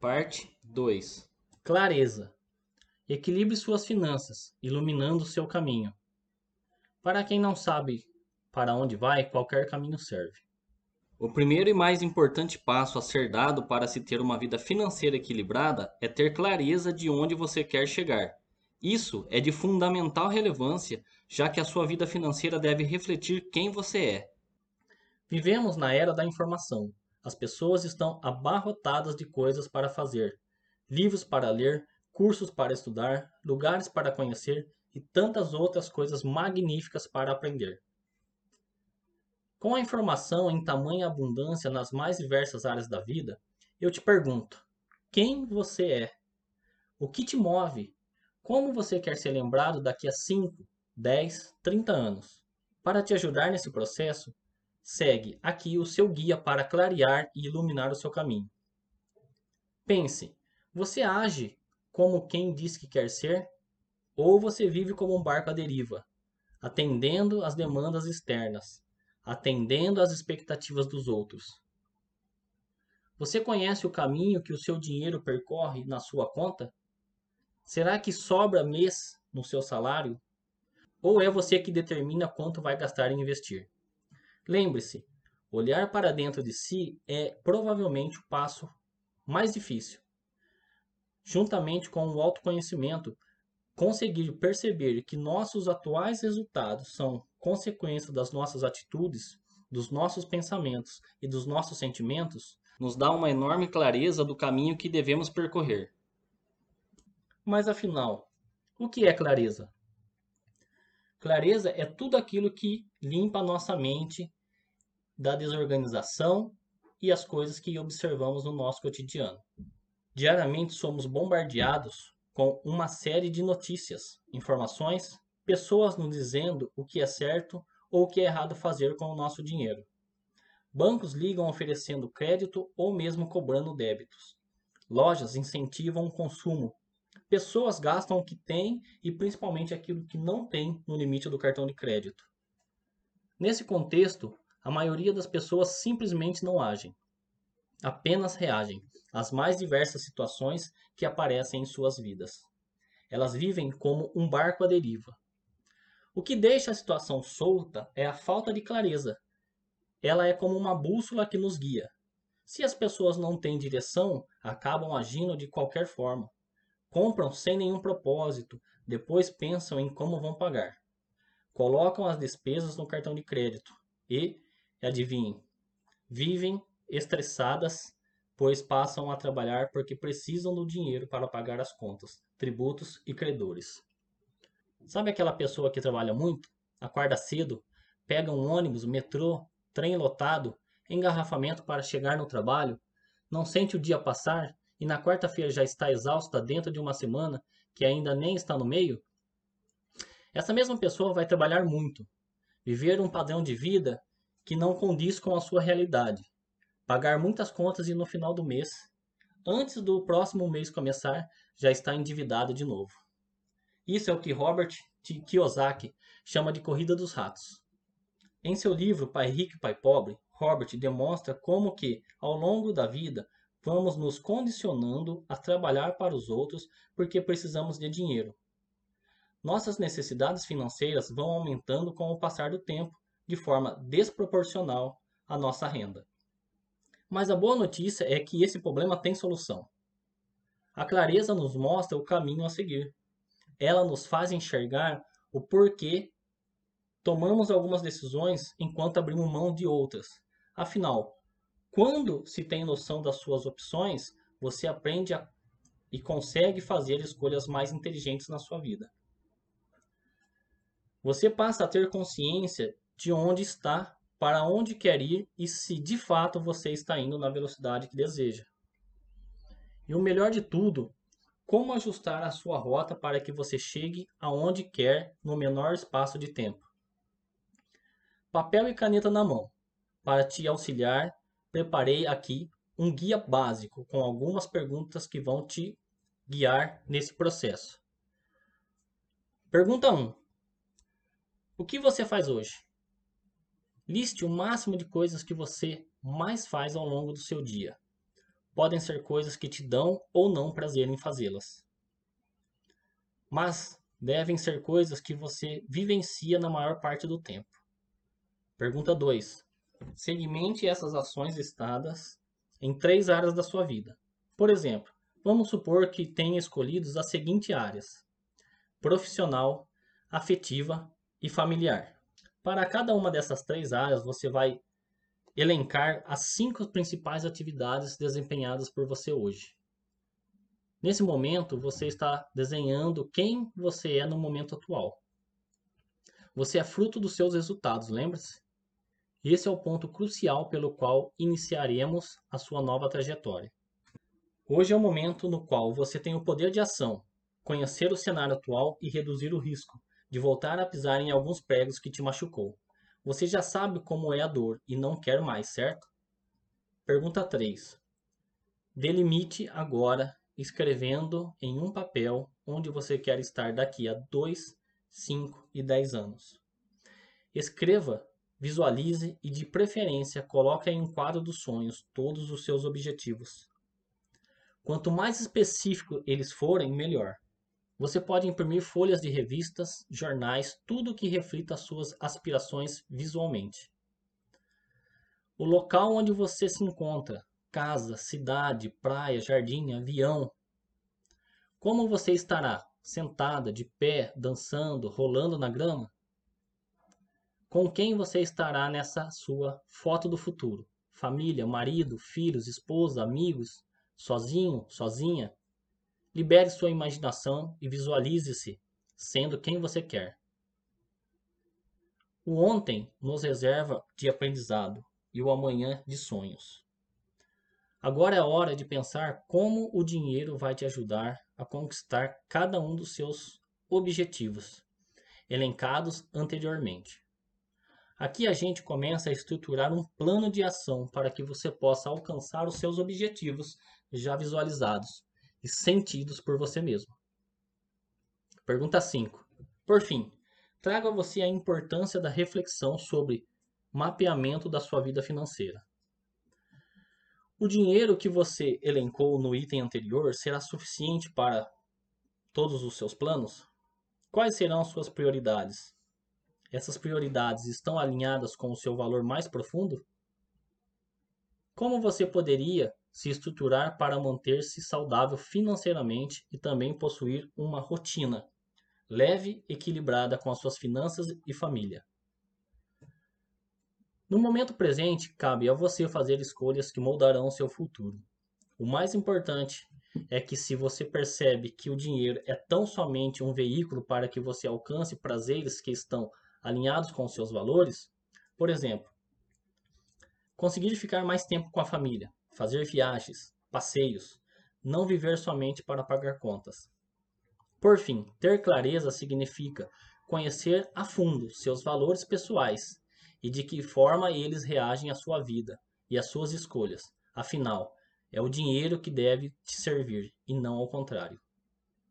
Parte 2 Clareza. Equilibre suas finanças, iluminando seu caminho. Para quem não sabe para onde vai, qualquer caminho serve. O primeiro e mais importante passo a ser dado para se ter uma vida financeira equilibrada é ter clareza de onde você quer chegar. Isso é de fundamental relevância, já que a sua vida financeira deve refletir quem você é. Vivemos na era da informação. As pessoas estão abarrotadas de coisas para fazer, livros para ler, cursos para estudar, lugares para conhecer e tantas outras coisas magníficas para aprender. Com a informação em tamanha abundância nas mais diversas áreas da vida, eu te pergunto: quem você é? O que te move? Como você quer ser lembrado daqui a 5, 10, 30 anos? Para te ajudar nesse processo, segue aqui o seu guia para clarear e iluminar o seu caminho. Pense: você age como quem diz que quer ser? Ou você vive como um barco à deriva, atendendo às demandas externas, atendendo às expectativas dos outros. Você conhece o caminho que o seu dinheiro percorre na sua conta? Será que sobra mês no seu salário? Ou é você que determina quanto vai gastar em investir? Lembre-se, olhar para dentro de si é provavelmente o passo mais difícil. Juntamente com o autoconhecimento, conseguir perceber que nossos atuais resultados são consequência das nossas atitudes, dos nossos pensamentos e dos nossos sentimentos, nos dá uma enorme clareza do caminho que devemos percorrer. Mas afinal, o que é clareza? Clareza é tudo aquilo que limpa a nossa mente da desorganização e as coisas que observamos no nosso cotidiano. Diariamente somos bombardeados com uma série de notícias, informações pessoas nos dizendo o que é certo ou o que é errado fazer com o nosso dinheiro. Bancos ligam oferecendo crédito ou mesmo cobrando débitos. Lojas incentivam o consumo. Pessoas gastam o que têm e principalmente aquilo que não tem no limite do cartão de crédito. Nesse contexto, a maioria das pessoas simplesmente não agem. Apenas reagem às mais diversas situações que aparecem em suas vidas. Elas vivem como um barco à deriva, o que deixa a situação solta é a falta de clareza. Ela é como uma bússola que nos guia. Se as pessoas não têm direção, acabam agindo de qualquer forma. Compram sem nenhum propósito, depois pensam em como vão pagar. Colocam as despesas no cartão de crédito e, adivinhem, vivem estressadas, pois passam a trabalhar porque precisam do dinheiro para pagar as contas, tributos e credores. Sabe aquela pessoa que trabalha muito, acorda cedo, pega um ônibus, metrô, trem lotado, engarrafamento para chegar no trabalho, não sente o dia passar e na quarta-feira já está exausta dentro de uma semana que ainda nem está no meio? Essa mesma pessoa vai trabalhar muito, viver um padrão de vida que não condiz com a sua realidade, pagar muitas contas e no final do mês, antes do próximo mês começar, já está endividado de novo. Isso é o que Robert Kiyosaki chama de corrida dos ratos. Em seu livro Pai Rico e Pai Pobre, Robert demonstra como que, ao longo da vida, vamos nos condicionando a trabalhar para os outros porque precisamos de dinheiro. Nossas necessidades financeiras vão aumentando com o passar do tempo, de forma desproporcional à nossa renda. Mas a boa notícia é que esse problema tem solução. A clareza nos mostra o caminho a seguir ela nos faz enxergar o porquê tomamos algumas decisões enquanto abrimos mão de outras. Afinal, quando se tem noção das suas opções, você aprende a, e consegue fazer escolhas mais inteligentes na sua vida. Você passa a ter consciência de onde está, para onde quer ir e se de fato você está indo na velocidade que deseja. E o melhor de tudo como ajustar a sua rota para que você chegue aonde quer no menor espaço de tempo? Papel e caneta na mão. Para te auxiliar, preparei aqui um guia básico com algumas perguntas que vão te guiar nesse processo. Pergunta 1. O que você faz hoje? Liste o máximo de coisas que você mais faz ao longo do seu dia. podem ser coisas que te dão ou não prazer em fazê-las. Mas devem ser coisas que você vivencia na maior parte do tempo. Pergunta 2. Segmente essas ações listadas em três áreas da sua vida. Por exemplo, vamos supor que tenha escolhido as seguintes áreas: profissional, afetiva e familiar. Para cada uma dessas três áreas, você vai elencar as cinco principais atividades desempenhadas por você hoje. Nesse momento, você está desenhando quem você é no momento atual. Você é fruto dos seus resultados, lembre-se? Esse é o ponto crucial pelo qual iniciaremos a sua nova trajetória. Hoje é o momento no qual você tem o poder de ação, conhecer o cenário atual e reduzir o risco de voltar a pisar em alguns pregos que te machucou. Você já sabe como é a dor e não quer mais, certo? Pergunta 3. Delimite agora escrevendo em um papel onde você quer estar daqui a 2, 5 e 10 anos. Escreva, visualize e de preferência coloque em um quadro dos sonhos todos os seus objetivos. Quanto mais específico eles forem, melhor. Você pode imprimir folhas de revistas, jornais, tudo que reflita suas aspirações visualmente. O local onde você se encontra, casa, cidade, praia, jardim, avião. Como você estará? Sentada, de pé, dançando, rolando na grama? Com quem você estará nessa sua foto do futuro? Família, marido, filhos, esposa, amigos, sozinho, sozinha? Libere sua imaginação e visualize-se sendo quem você quer. O ontem nos reserva de aprendizado e o amanhã de sonhos. Agora é hora de pensar como o dinheiro vai te ajudar a conquistar cada um dos seus objetivos, elencados anteriormente. Aqui a gente começa a estruturar um plano de ação para que você possa alcançar os seus objetivos já visualizados e sentidos por você mesmo. Pergunta 5. Por fim, trago a você a importância da reflexão sobre mapeamento da sua vida financeira. O dinheiro que você elencou no item anterior será suficiente para todos os seus planos? Quais serão as suas prioridades? Essas prioridades estão alinhadas com o seu valor mais profundo? Como você poderia se estruturar para manter-se saudável financeiramente e também possuir uma rotina leve equilibrada com as suas finanças e família. No momento presente, cabe a você fazer escolhas que moldarão seu futuro. O mais importante é que se você percebe que o dinheiro é tão somente um veículo para que você alcance prazeres que estão alinhados com seus valores, por exemplo, conseguir ficar mais tempo com a família, fazer viagens, passeios, não viver somente para pagar contas. Por fim, ter clareza significa conhecer a fundo seus valores pessoais e de que forma eles reagem à sua vida e às suas escolhas. Afinal, é o dinheiro que deve te servir e não ao contrário.